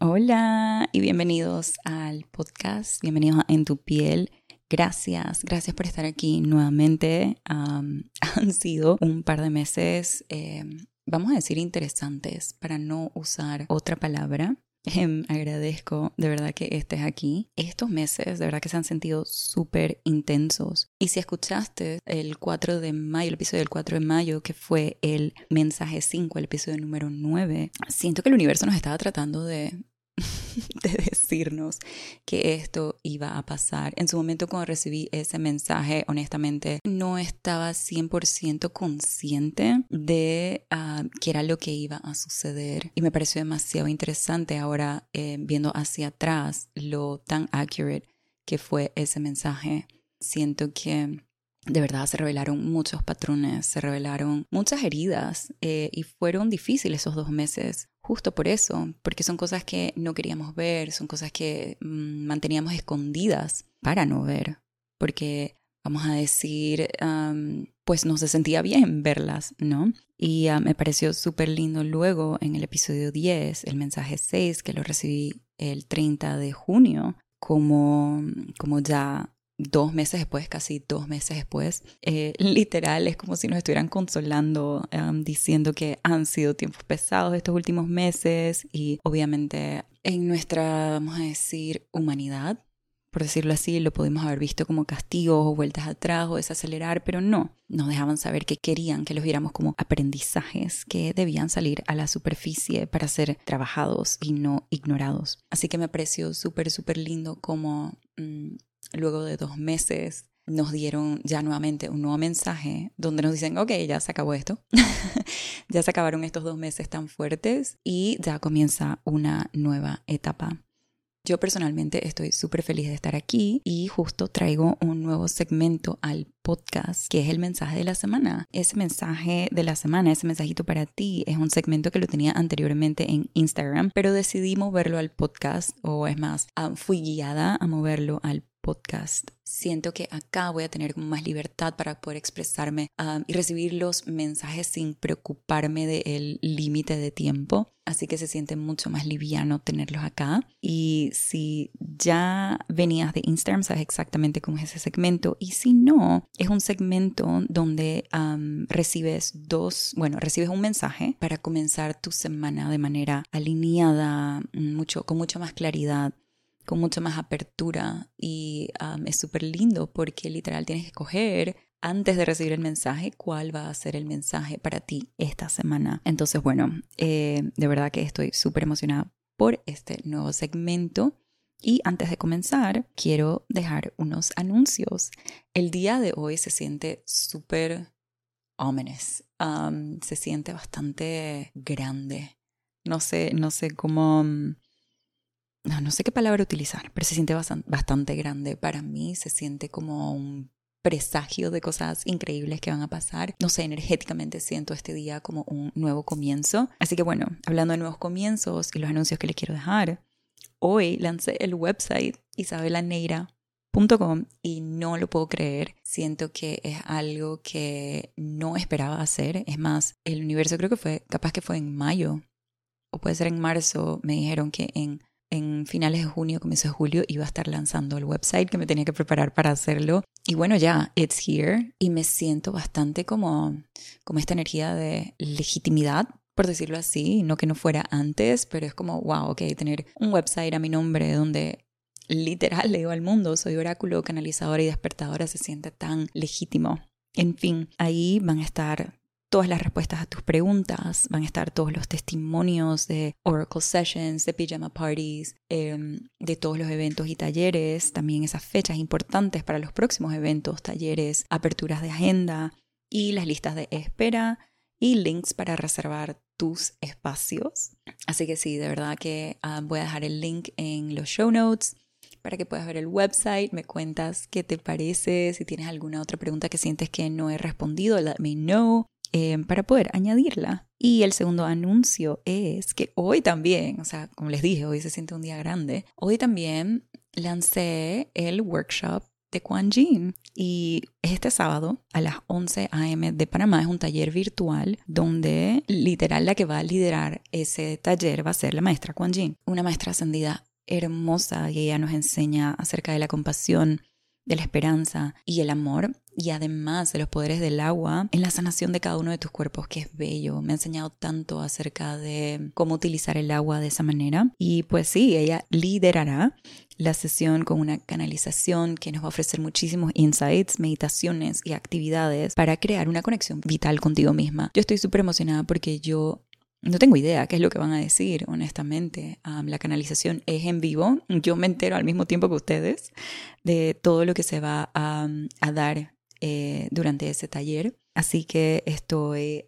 Hola y bienvenidos al podcast, bienvenidos a En tu piel. Gracias, gracias por estar aquí nuevamente. han sido un par de meses, eh, vamos a decir, interesantes para no usar otra palabra. Em, agradezco de verdad que estés aquí. Estos meses de verdad que se han sentido súper intensos. Y si escuchaste el 4 de mayo, el episodio del 4 de mayo, que fue el mensaje 5, el episodio número 9, siento que el universo nos estaba tratando de de que esto iba a pasar. En su momento cuando recibí ese mensaje, honestamente, no estaba 100% consciente de uh, qué era lo que iba a suceder. Y me pareció demasiado interesante ahora eh, viendo hacia atrás lo tan accurate que fue ese mensaje. Siento que de verdad se revelaron muchos patrones, se revelaron muchas heridas eh, y fueron difíciles esos dos meses justo por eso, porque son cosas que no queríamos ver, son cosas que mm, manteníamos escondidas para no ver, porque vamos a decir, pues no se sentía bien verlas, ¿no? Y me pareció súper lindo luego en el episodio 10, el mensaje 6, que lo recibí el 30 de junio, como, como ya dos meses después, casi dos meses después, eh, literal es como si nos estuvieran consolando, um, diciendo que han sido tiempos pesados estos últimos meses y obviamente en nuestra, vamos a decir, humanidad, por decirlo así, lo pudimos haber visto como castigos o vueltas atrás o desacelerar, pero no, nos dejaban saber que querían que los viéramos como aprendizajes que debían salir a la superficie para ser trabajados y no ignorados. Así que me pareció súper, súper lindo como mm, luego de dos meses nos dieron ya nuevamente un nuevo mensaje donde nos dicen, ok, ya se acabó esto, ya se acabaron estos dos meses tan fuertes y ya comienza una nueva etapa. Yo personalmente estoy súper feliz de estar aquí y justo traigo un nuevo segmento al podcast que es el mensaje de la semana. Ese mensaje de la semana, ese mensajito para ti, es un segmento que lo tenía anteriormente en Instagram, pero decidí moverlo al podcast o es más, fui guiada a moverlo al podcast. Siento que acá voy a tener más libertad para poder expresarme um, y recibir los mensajes sin preocuparme del límite de tiempo. Así que se siente mucho más liviano tenerlos acá. Y si ya venías de Instagram, sabes exactamente cómo es ese segmento. Y si no, es un segmento donde um, recibes dos, bueno, recibes un mensaje para comenzar tu semana de manera alineada, mucho, con mucha más claridad con mucha más apertura y es súper lindo porque literal tienes que escoger antes de recibir el mensaje cuál va a ser el mensaje para ti esta semana. Entonces, bueno, eh, de verdad que estoy súper emocionada por este nuevo segmento. Y antes de comenzar, quiero dejar unos anuncios. El día de hoy se siente súper ominous. se siente bastante grande. No sé, no sé cómo no, no sé qué palabra utilizar, pero se siente bastante, grande. Para mí se siente como un presagio de cosas increíbles que van a pasar. No sé, energéticamente siento este día como un nuevo comienzo. Así que bueno, hablando de nuevos comienzos y los anuncios que les quiero dejar, hoy lancé el website isabelaneira.com y no lo puedo creer. Siento que es algo que no esperaba hacer. Es más, el universo creo que fue, capaz que fue en mayo o puede ser en marzo, me dijeron que en en finales de junio, comienzo de julio, iba a estar lanzando el website que me tenía que preparar para hacerlo. Y bueno, ya, it's here. Y me siento bastante como, como esta energía de legitimidad, por decirlo así. No que no fuera antes, pero es como, wow, ok, tener un website a mi nombre donde literal le digo al mundo, soy oráculo, canalizadora y despertadora, se siente tan legítimo. En fin, ahí van a estar todas las respuestas a tus preguntas, van a estar todos los testimonios de Oracle Sessions, de Pijama Parties, em, de todos los eventos y talleres, también esas fechas importantes para los próximos eventos, talleres, aperturas de agenda y las listas de espera y links para reservar tus espacios. Así que sí, de verdad que ah, voy a dejar el link en los show notes para que puedas ver el website, me cuentas qué te parece, si tienes alguna otra pregunta que sientes que no he respondido, let me know. Em, para poder añadirla. Y el segundo anuncio es que hoy también, o sea, como les dije, hoy se siente un día grande, hoy también lancé el workshop de Quan Yin. Y este sábado a las 11 a.m. de Panamá es un taller virtual donde literal la que va a liderar ese taller va a ser la maestra Quan Yin, una maestra ascendida hermosa y ella nos enseña acerca de la compasión, de la esperanza y el amor y además de los poderes del agua en la sanación de cada uno de tus cuerpos, que es bello. Me ha enseñado tanto acerca de cómo utilizar el agua de esa manera. Y pues sí, ella liderará la sesión con una canalización que nos va a ofrecer muchísimos insights, meditaciones y actividades para crear una conexión vital contigo misma. Yo estoy súper emocionada porque yo no tengo idea qué es lo que van a decir, honestamente. la canalización es en vivo. Yo me entero al mismo tiempo que ustedes de todo lo que se va a, dar eh, durante ese taller. Así que estoy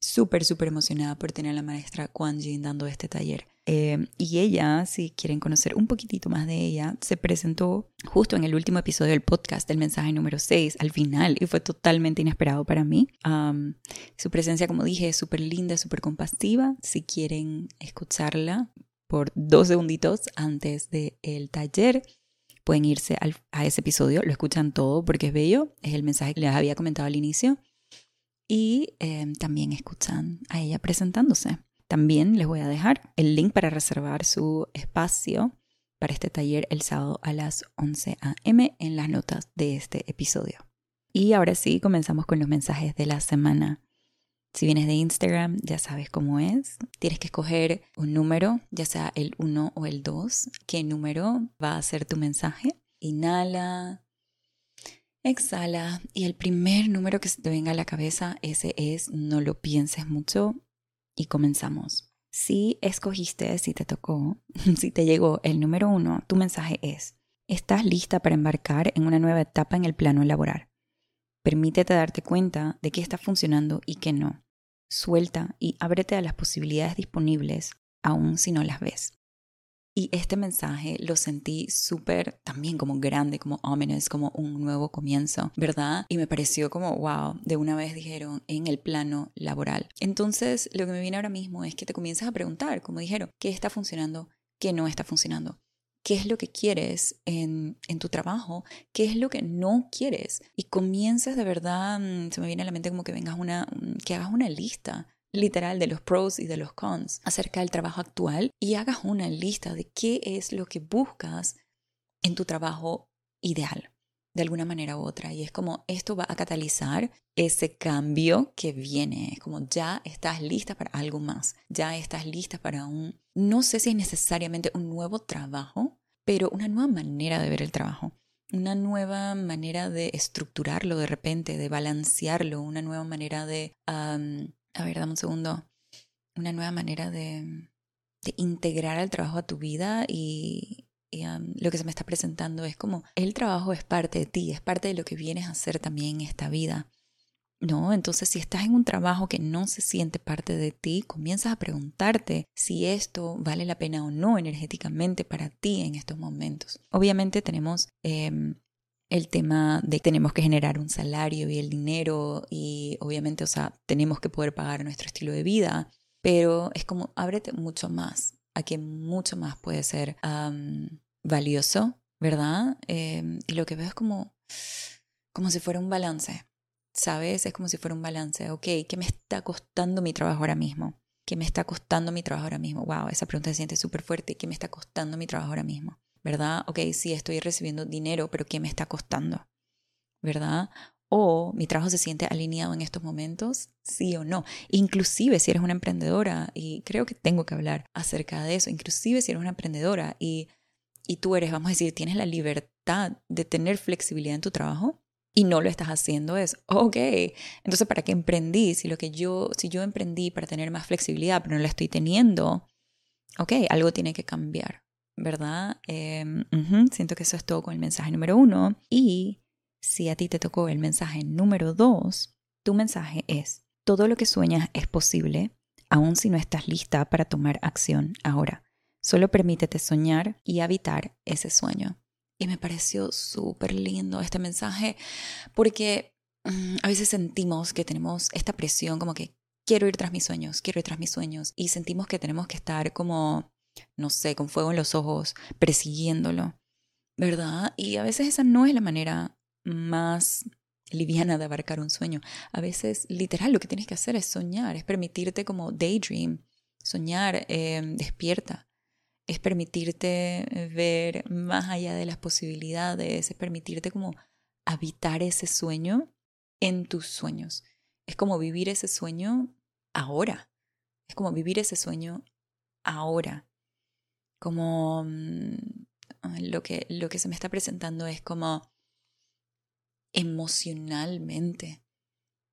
súper, súper emocionada por tener a la maestra Quan Jin dando este taller. Eh, y ella, si quieren conocer un poquitito más de ella, se presentó justo en el último episodio del podcast, del mensaje número 6, al final, y fue totalmente inesperado para mí. su presencia, como dije, es súper linda, súper compasiva. Si quieren escucharla por dos segunditos antes del taller, pueden irse a ese episodio, lo escuchan todo porque es bello, es el mensaje que les había comentado al inicio. Y em, también escuchan a ella presentándose. También les voy a dejar el link para reservar su espacio para este taller el sábado a las 11 a.m. en las notas de este episodio. Y ahora sí, comenzamos con los mensajes de la semana. Si vienes de Instagram, ya sabes cómo es. Tienes que escoger un número, ya sea el 1 o el 2. ¿Qué número va a ser tu mensaje? Inhala, exhala y el primer número que se te venga a la cabeza, ese es, no lo pienses mucho, y comenzamos. Si escogiste, si te tocó, si te llegó el número uno, tu mensaje es, estás lista para embarcar en una nueva etapa en el plano laboral. Permítete darte cuenta de qué está funcionando y qué no. Suelta y ábrete a las posibilidades disponibles, aun si no las ves. Y este mensaje lo sentí súper también como grande, como ominous, como un nuevo comienzo, ¿verdad? Y me pareció como, wow, de una vez dijeron en el plano laboral. Entonces, lo que me viene ahora mismo es que te comienzas a preguntar, como dijeron, ¿qué está funcionando? ¿Qué no está funcionando? qué es lo que quieres en, en, tu trabajo, qué es lo que no quieres. Y comienzas de verdad, mm, se me viene a la mente como que vengas una, que hagas una lista literal de los pros y de los cons acerca del trabajo actual y hagas una lista de qué es lo que buscas en tu trabajo ideal de alguna manera u otra. Y es como esto va a catalizar ese cambio que viene. Es como ya estás lista para algo más. Ya estás lista para un, no sé si es necesariamente un nuevo trabajo, pero una nueva manera de ver el trabajo. Una nueva manera de estructurarlo de repente, de balancearlo, una nueva manera de a ver, dame un segundo, una nueva manera de, integrar el trabajo a tu vida y, lo que se me está presentando es como el trabajo es parte de ti, es parte de lo que vienes a hacer también en esta vida. ¿no? Entonces, si estás en un trabajo que no se siente parte de ti, comienzas a preguntarte si esto vale la pena o no energéticamente para ti en estos momentos. Obviamente tenemos em, el tema de que tenemos que generar un salario y el dinero y obviamente, o sea, tenemos que poder pagar nuestro estilo de vida, pero es como ábrete mucho más, a que mucho más puede ser valioso, ¿verdad? Em, y lo que veo es como, como si fuera un balance, ¿sabes? Es como si fuera un balance, ok, ¿qué me está costando mi trabajo ahora mismo? ¿Qué me está costando mi trabajo ahora mismo? Wow, esa pregunta se siente súper fuerte. ¿Qué me está costando mi trabajo ahora mismo? ¿Verdad? Ok, sí, estoy recibiendo dinero, pero ¿qué me está costando? ¿Verdad? O mi trabajo se siente alineado en estos momentos, sí o no. Inclusive si eres una emprendedora, y creo que tengo que hablar acerca de eso, inclusive si eres una emprendedora y, y tú eres, vamos a decir, tienes la libertad de tener flexibilidad en tu trabajo y no lo estás haciendo, es, ok, entonces ¿para qué emprendí? Si, lo que yo, si yo emprendí para tener más flexibilidad, pero no la estoy teniendo, ok, algo tiene que cambiar. ¿Verdad? Em, siento que eso es todo con el mensaje número uno. Y si a ti te tocó el mensaje número dos, tu mensaje es, todo lo que sueñas es posible, aun si no estás lista para tomar acción ahora. Solo permítete soñar y habitar ese sueño. Y me pareció súper lindo este mensaje porque mm, a veces sentimos que tenemos esta presión como que quiero ir tras mis sueños, quiero ir tras mis sueños y sentimos que tenemos que estar como no sé, con fuego en los ojos, persiguiéndolo. ¿verdad? Y a veces esa no es la manera más liviana de abarcar un sueño. A veces, literal, lo que tienes que hacer es soñar, es permitirte como daydream, soñar eh, despierta, es permitirte ver más allá de las posibilidades, es permitirte como habitar ese sueño en tus sueños. Es como vivir ese sueño ahora. Es como vivir ese sueño ahora. Como mm, lo que, lo que se me está presentando es como emocionalmente,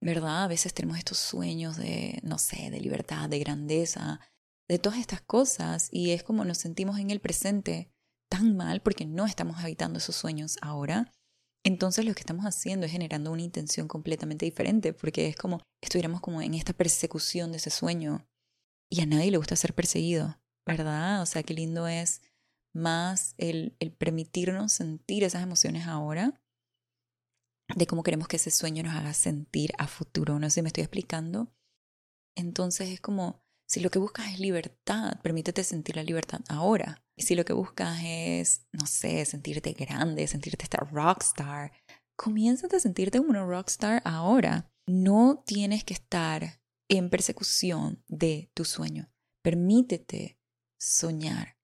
¿verdad? A veces tenemos estos sueños de, no sé, de libertad, de grandeza, de todas estas cosas y es como nos sentimos en el presente tan mal porque no estamos habitando esos sueños ahora. Entonces lo que estamos haciendo es generando una intención completamente diferente porque es como estuviéramos como en esta persecución de ese sueño y a nadie le gusta ser perseguido, ¿verdad? O sea, qué lindo es más el, el permitirnos sentir esas emociones ahora de cómo queremos que ese sueño nos haga sentir a futuro. No sé si me estoy explicando. Entonces es como, si lo que buscas es libertad, permítete sentir la libertad ahora. Y si lo que buscas es, no sé, sentirte grande, sentirte esta rockstar, comienza a sentirte como una rockstar ahora. No tienes que estar en persecución de tu sueño. Permítete soñar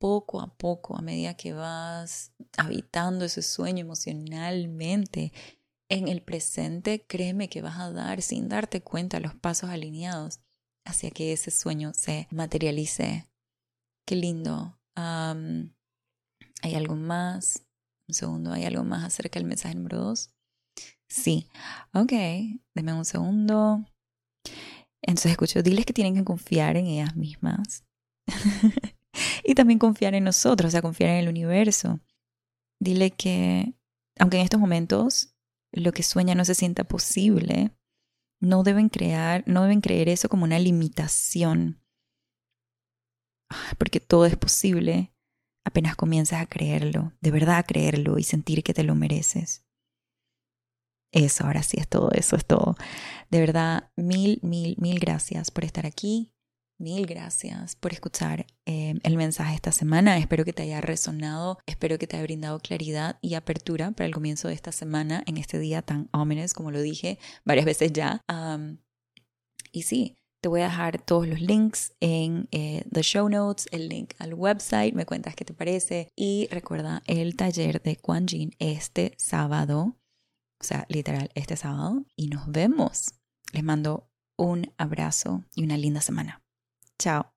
poco a poco, a medida que vas habitando ese sueño emocionalmente en el presente, créeme que vas a dar sin darte cuenta los pasos alineados hacia que ese sueño se materialice. Qué lindo. ¿Hay algo más? Un segundo, ¿hay algo más acerca del mensaje número dos? Sí. Ok, denme un segundo. Entonces escucho, diles que tienen que confiar en ellas mismas. y también confiar en nosotros, o sea, confiar en el universo. Dile que, aunque en estos momentos lo que sueña no se sienta posible, no deben crear, no deben creer eso como una limitación. Porque todo es posible apenas comienzas a creerlo, de verdad a creerlo y sentir que te lo mereces. Eso, ahora sí es todo, eso es todo. De verdad, mil, mil, mil gracias por estar aquí. Mil gracias por escuchar eh, el mensaje esta semana. Espero que te haya resonado, espero que te haya brindado claridad y apertura para el comienzo de esta semana en este día tan ominous, como lo dije varias veces ya. y sí, te voy a dejar todos los links en eh, the show notes, el link al website, me cuentas qué te parece y recuerda el taller de Quan Jin este sábado, o sea, literal este sábado y nos vemos. Les mando un abrazo y una linda semana. Ciao.